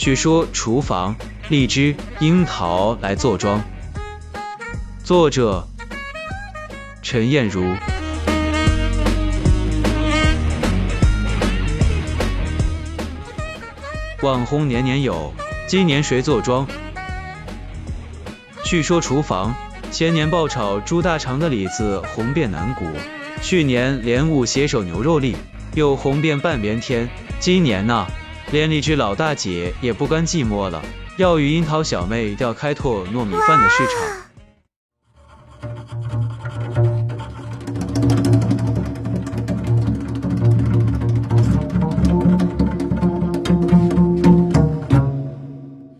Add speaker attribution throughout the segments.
Speaker 1: 据说厨房、荔枝、樱桃来坐庄。作者：陈燕如。网红年年有，今年谁坐庄？据说厨房，前年爆炒猪大肠的李子红遍南谷，去年莲雾携手牛肉粒又红遍半边天，今年呢？连荔枝老大姐也不甘寂寞了，要与樱桃小妹调开拓糯米饭的市场。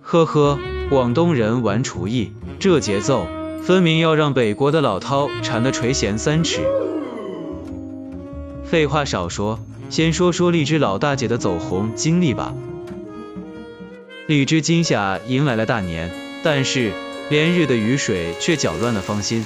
Speaker 1: 呵呵，广东人玩厨艺，这节奏分明要让北国的老饕馋得垂涎三尺。废话少说。先说说荔枝老大姐的走红经历吧。荔枝今夏迎来了大年，但是连日的雨水却搅乱了芳心。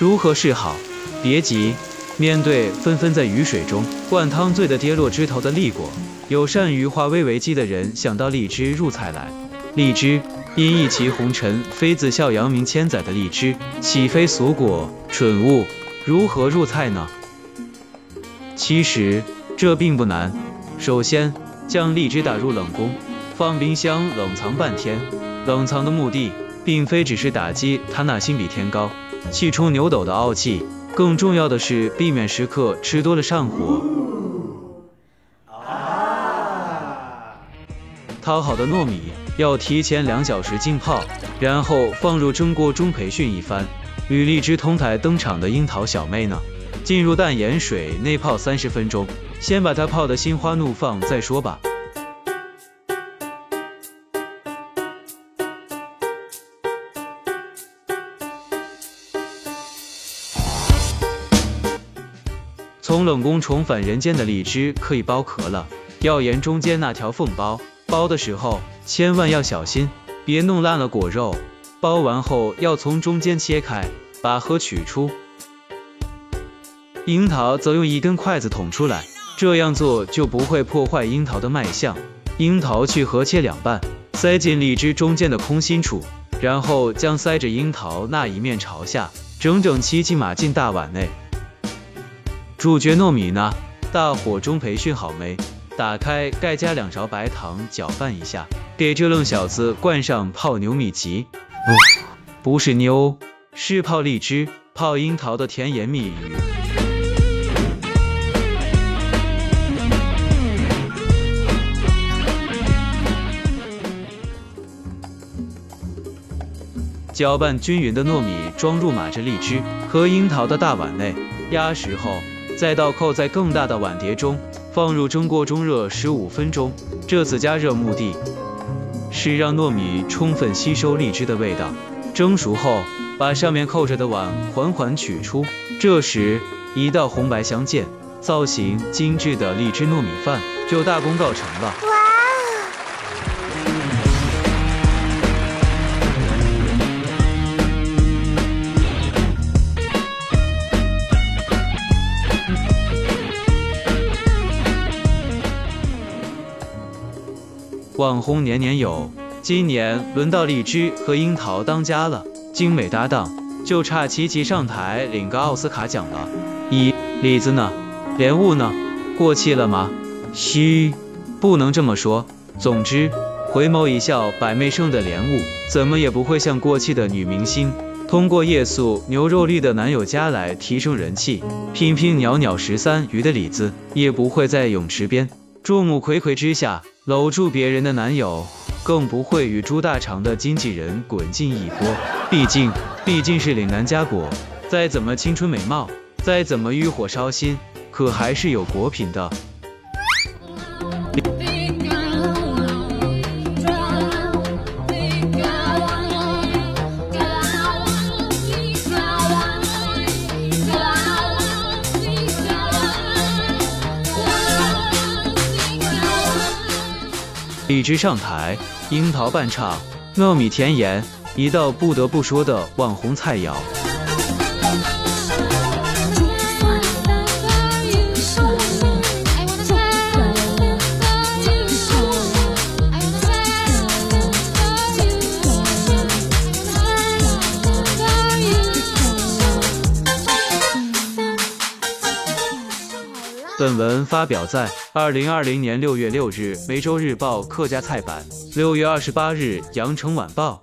Speaker 1: 如何是好？别急，面对纷纷在雨水中灌汤醉的跌落枝头的荔果，有善于化危为机的人想到荔枝入菜来。荔枝。因一骑红尘，妃子笑扬名千载的荔枝，岂非俗果？蠢物，如何入菜呢？其实这并不难。首先，将荔枝打入冷宫，放冰箱冷藏半天。冷藏的目的，并非只是打击他那心比天高、气冲牛斗的傲气，更重要的是避免食客吃多了上火。淘好的糯米。要提前两小时浸泡，然后放入蒸锅中培训一番。与荔枝同台登场的樱桃小妹呢，进入淡盐水内泡三十分钟，先把它泡得心花怒放再说吧。从冷宫重返人间的荔枝可以剥壳了，要沿中间那条缝剥。剥的时候千万要小心，别弄烂了果肉。剥完后要从中间切开，把核取出。樱桃则用一根筷子捅出来，这样做就不会破坏樱桃的卖相。樱桃去核切两半，塞进荔枝中间的空心处，然后将塞着樱桃那一面朝下，整整齐齐码进大碗内。主角糯米呢？大火中培训好没？打开盖，加两勺白糖，搅拌一下，给这愣小子灌上泡牛米奇。不是妞，是泡荔枝、泡樱桃的甜言蜜语。搅拌均匀的糯米装入码着荔枝和樱桃的大碗内，压实后再倒扣在更大的碗碟中。放入蒸锅中热十五分钟。这次加热目的是让糯米充分吸收荔枝的味道。蒸熟后，把上面扣着的碗缓缓取出。这时，一道红白相间、造型精致的荔枝糯米饭就大功告成了。网红年年有，今年轮到荔枝和樱桃当家了，精美搭档，就差齐齐上台领个奥斯卡奖了。一李子呢？莲雾呢？过气了吗？嘘，不能这么说。总之，回眸一笑百媚生的莲雾，怎么也不会像过气的女明星，通过夜宿牛肉粒的男友家来提升人气。拼拼袅袅十三余的李子，也不会在泳池边众目睽睽之下。搂住别人的男友，更不会与猪大肠的经纪人滚进一波。毕竟，毕竟是岭南佳果，再怎么青春美貌，再怎么欲火烧心，可还是有果品的。荔枝上台，樱桃伴唱，糯米甜言，一道不得不说的网红菜肴。本文发表在二零二零年六月六日《梅州日报》客家菜版，六月二十八日《羊城晚报》。